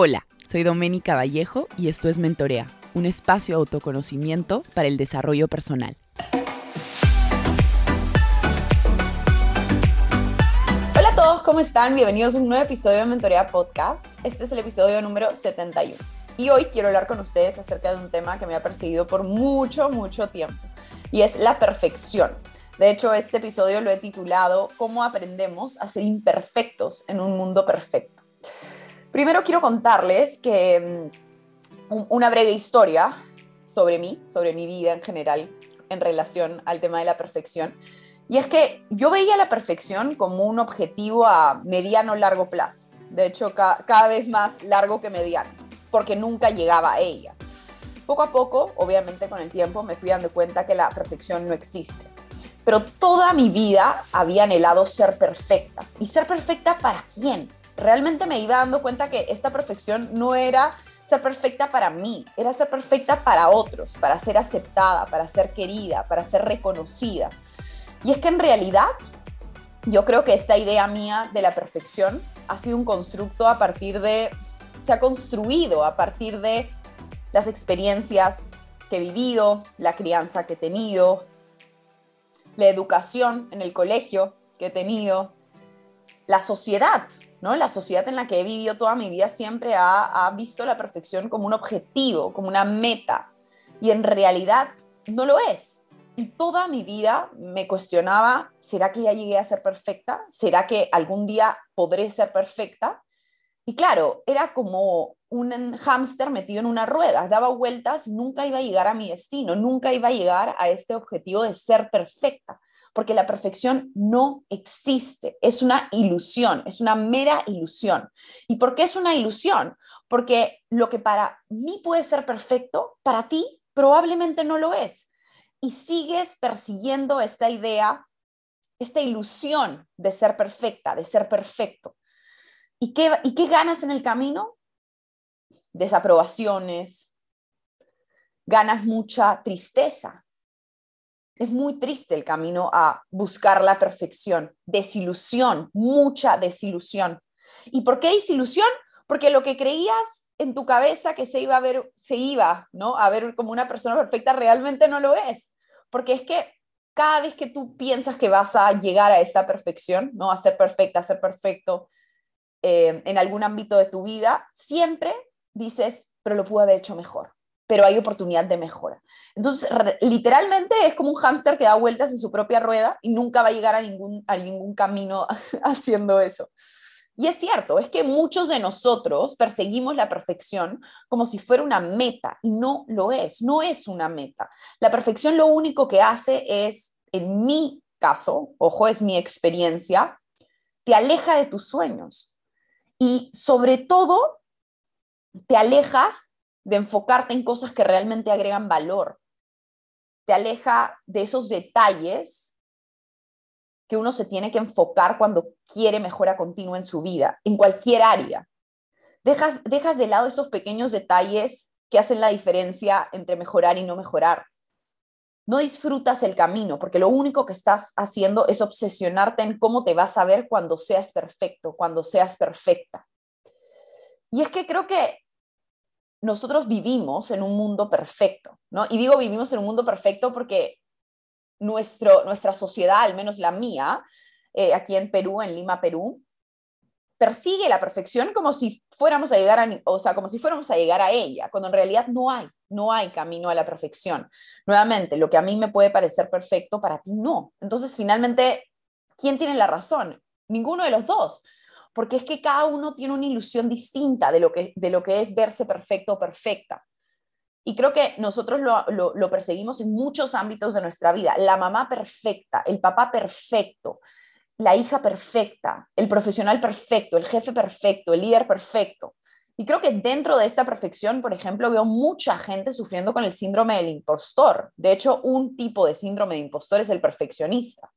Hola, soy Doménica Vallejo y esto es Mentorea, un espacio de autoconocimiento para el desarrollo personal. Hola a todos, ¿cómo están? Bienvenidos a un nuevo episodio de Mentorea Podcast. Este es el episodio número 71. Y hoy quiero hablar con ustedes acerca de un tema que me ha perseguido por mucho, mucho tiempo. Y es la perfección. De hecho, este episodio lo he titulado ¿Cómo aprendemos a ser imperfectos en un mundo perfecto? Primero quiero contarles que mm, una breve historia sobre mí, sobre mi vida en general en relación al tema de la perfección. Y es que yo veía la perfección como un objetivo a mediano largo plazo. De hecho, cada vez más largo que mediano, porque nunca llegaba a ella. Poco a poco, obviamente con el tiempo, me fui dando cuenta que la perfección no existe pero toda mi vida había anhelado ser perfecta. ¿Y ser perfecta para quién? Realmente me iba dando cuenta que esta perfección no era ser perfecta para mí, era ser perfecta para otros, para ser aceptada, para ser querida, para ser reconocida. Y es que en realidad yo creo que esta idea mía de la perfección ha sido un constructo a partir de, se ha construido a partir de las experiencias que he vivido, la crianza que he tenido, la educación en el colegio que he tenido, la sociedad, ¿no? La sociedad en la que he vivido toda mi vida siempre ha, ha visto la perfección como un objetivo, como una meta, y en realidad no lo es. Y toda mi vida me cuestionaba, ¿será que ya llegué a ser perfecta? ¿Será que algún día podré ser perfecta? Y claro, era como un hámster metido en una rueda, daba vueltas nunca iba a llegar a mi destino, nunca iba a llegar a este objetivo de ser perfecta, porque la perfección no existe, es una ilusión, es una mera ilusión. ¿Y por qué es una ilusión? Porque lo que para mí puede ser perfecto, para ti probablemente no lo es. Y sigues persiguiendo esta idea, esta ilusión de ser perfecta, de ser perfecto. ¿Y qué, ¿Y qué ganas en el camino? desaprobaciones, ganas mucha tristeza. Es muy triste el camino a buscar la perfección, desilusión, mucha desilusión. ¿Y por qué desilusión? Porque lo que creías en tu cabeza que se iba a ver, se iba, ¿no? A ver como una persona perfecta realmente no lo es. Porque es que cada vez que tú piensas que vas a llegar a esa perfección, ¿no? A ser perfecta, a ser perfecto eh, en algún ámbito de tu vida, siempre dices, pero lo pude haber hecho mejor, pero hay oportunidad de mejora. Entonces, literalmente es como un hámster que da vueltas en su propia rueda y nunca va a llegar a ningún, a ningún camino haciendo eso. Y es cierto, es que muchos de nosotros perseguimos la perfección como si fuera una meta no lo es, no es una meta. La perfección lo único que hace es, en mi caso, ojo, es mi experiencia, te aleja de tus sueños. Y sobre todo te aleja de enfocarte en cosas que realmente agregan valor. Te aleja de esos detalles que uno se tiene que enfocar cuando quiere mejora continua en su vida, en cualquier área. Dejas, de lado esos pequeños detalles que hacen la diferencia entre mejorar y no mejorar. No disfrutas el camino porque lo único que estás haciendo es obsesionarte en cómo te vas a ver cuando seas perfecto, cuando seas perfecta. Y es que creo que nosotros vivimos en un mundo perfecto, ¿no? Y digo vivimos en un mundo perfecto porque nuestro, nuestra sociedad, al menos la mía, eh, aquí en Perú, en Lima, Perú, persigue la perfección como si fuéramos a llegar a, o sea, como si fuéramos a llegar a ella, cuando en realidad no hay, no hay camino a la perfección. Nuevamente, lo que a mí me puede parecer perfecto, para ti no. Entonces, finalmente, ¿quién tiene la razón? Ninguno de los dos porque es que cada uno tiene una ilusión distinta de lo que, de lo que es verse perfecto o perfecta. Y creo que nosotros lo, lo, perseguimos en muchos ámbitos de nuestra vida. La mamá perfecta, el papá perfecto, la hija perfecta, el profesional perfecto, el jefe perfecto, el líder perfecto. Y creo que dentro de esta perfección, por ejemplo, veo mucha gente sufriendo con el síndrome del impostor. De hecho, un tipo de síndrome de impostor es el perfeccionista,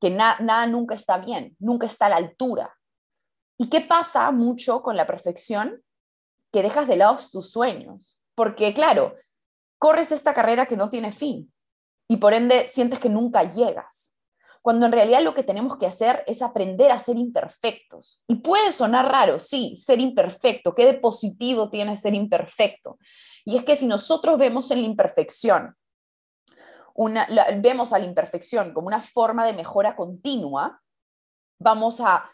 que nada nunca está bien, nunca está a la altura, ¿Y qué pasa mucho con la perfección? Que dejas de lado tus sueños. Porque, claro, corres esta carrera que no tiene fin y por ende sientes que nunca llegas. cuando en realidad lo que tenemos que hacer es aprender a ser imperfectos. Y puede sonar raro, sí, ser imperfecto. ¿Qué de positivo tiene ser imperfecto? Y es que si nosotros vemos en la imperfección, una, vemos a la imperfección como una forma de mejora continua, vamos a,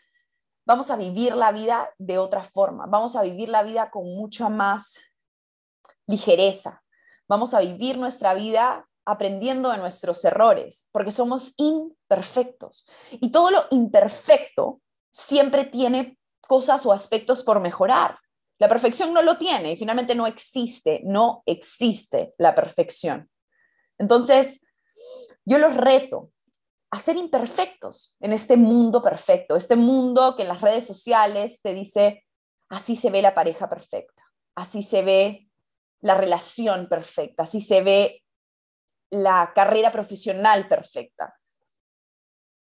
vamos a vivir la vida de otra forma, vamos a vivir la vida con mucha más ligereza, vamos a vivir nuestra vida aprendiendo de nuestros errores, porque somos imperfectos. Y todo lo imperfecto siempre tiene cosas o aspectos por mejorar. La perfección no lo tiene y finalmente no existe, no existe la perfección. Entonces, yo los reto a ser imperfectos en este mundo perfecto, este mundo que en las redes sociales te dice, así se ve la pareja perfecta, así se ve la relación perfecta, así se ve la carrera profesional perfecta.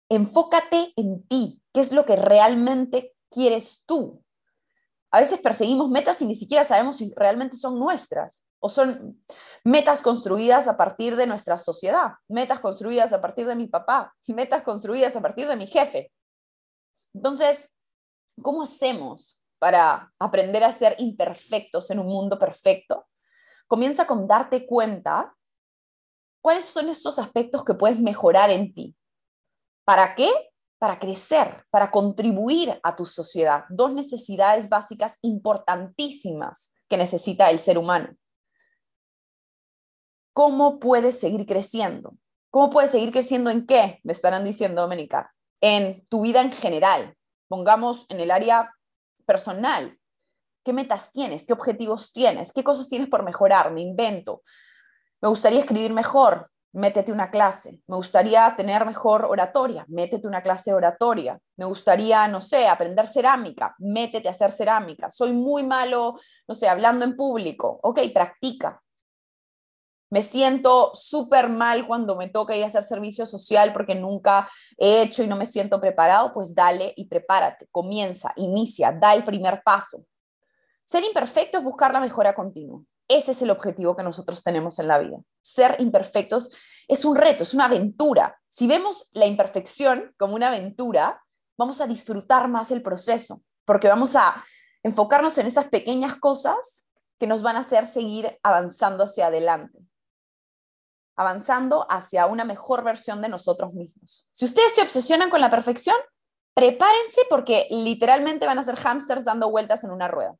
Enfócate en ti, qué es lo que realmente quieres tú. A veces perseguimos metas y ni siquiera sabemos si realmente son nuestras o son metas construidas a partir de nuestra sociedad, metas construidas a partir de mi papá, metas construidas a partir de mi jefe. Entonces, ¿cómo hacemos para aprender a ser imperfectos en un mundo perfecto? Comienza con darte cuenta ¿Cuáles son esos aspectos que puedes mejorar en ti? ¿Para qué? Para crecer, para contribuir a tu sociedad. Dos necesidades básicas importantísimas que necesita el ser humano. ¿Cómo puedes seguir creciendo? ¿Cómo puedes seguir creciendo en qué? Me estarán diciendo, Doménica. En tu vida en general. Pongamos en el área personal. ¿Qué metas tienes? ¿Qué objetivos tienes? ¿Qué cosas tienes por mejorar? Me invento. Me gustaría escribir mejor, métete una clase. Me gustaría tener mejor oratoria, métete una clase oratoria. Me gustaría, no sé, aprender cerámica, métete a hacer cerámica. Soy muy malo, no sé, hablando en público. Ok, practica. Me siento súper mal cuando me toca ir a hacer servicio social porque nunca he hecho y no me siento preparado. Pues dale y prepárate. Comienza, inicia, da el primer paso. Ser imperfecto es buscar la mejora continua. Ese es el objetivo que nosotros tenemos en la vida. Ser imperfectos es un reto, es una aventura. Si vemos la imperfección como una aventura, vamos a disfrutar más el proceso, porque vamos a enfocarnos en esas pequeñas cosas que nos van a hacer seguir avanzando hacia adelante, avanzando hacia una mejor versión de nosotros mismos. Si ustedes se obsesionan con la perfección, prepárense porque literalmente van a ser hámsters dando vueltas en una rueda.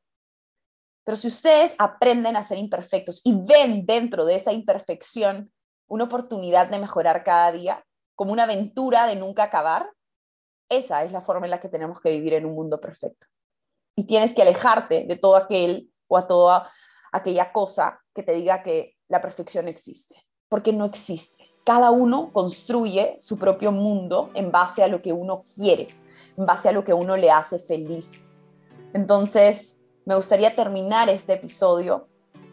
Pero si ustedes aprenden a ser imperfectos y ven dentro de esa imperfección una oportunidad de mejorar cada día, como una aventura de nunca acabar, esa es la forma en la que tenemos que vivir en un mundo perfecto. Y tienes que alejarte de todo aquel o a toda aquella cosa que te diga que la perfección existe, porque no existe. Cada uno construye su propio mundo en base a lo que uno quiere, en base a lo que uno le hace feliz. Entonces, me gustaría terminar este episodio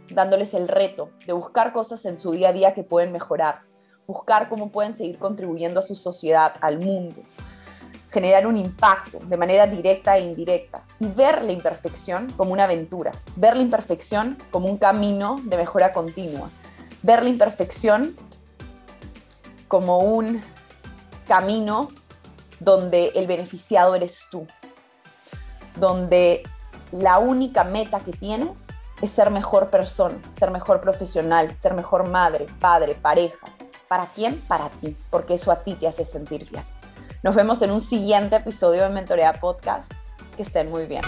dándoles el reto de buscar cosas en su día a día que pueden mejorar, buscar cómo pueden seguir contribuyendo a su sociedad, al mundo, generar un impacto de manera directa e indirecta y ver la imperfección como una aventura, ver la imperfección como un camino de mejora continua, ver la imperfección como un camino donde el beneficiado eres tú, donde la única meta que tienes es ser mejor persona, ser mejor profesional, ser mejor madre, padre, pareja. ¿Para quién? Para ti, porque eso a ti te hace sentir bien. Nos vemos en un siguiente episodio de Mentorea Podcast. Que estén muy bien.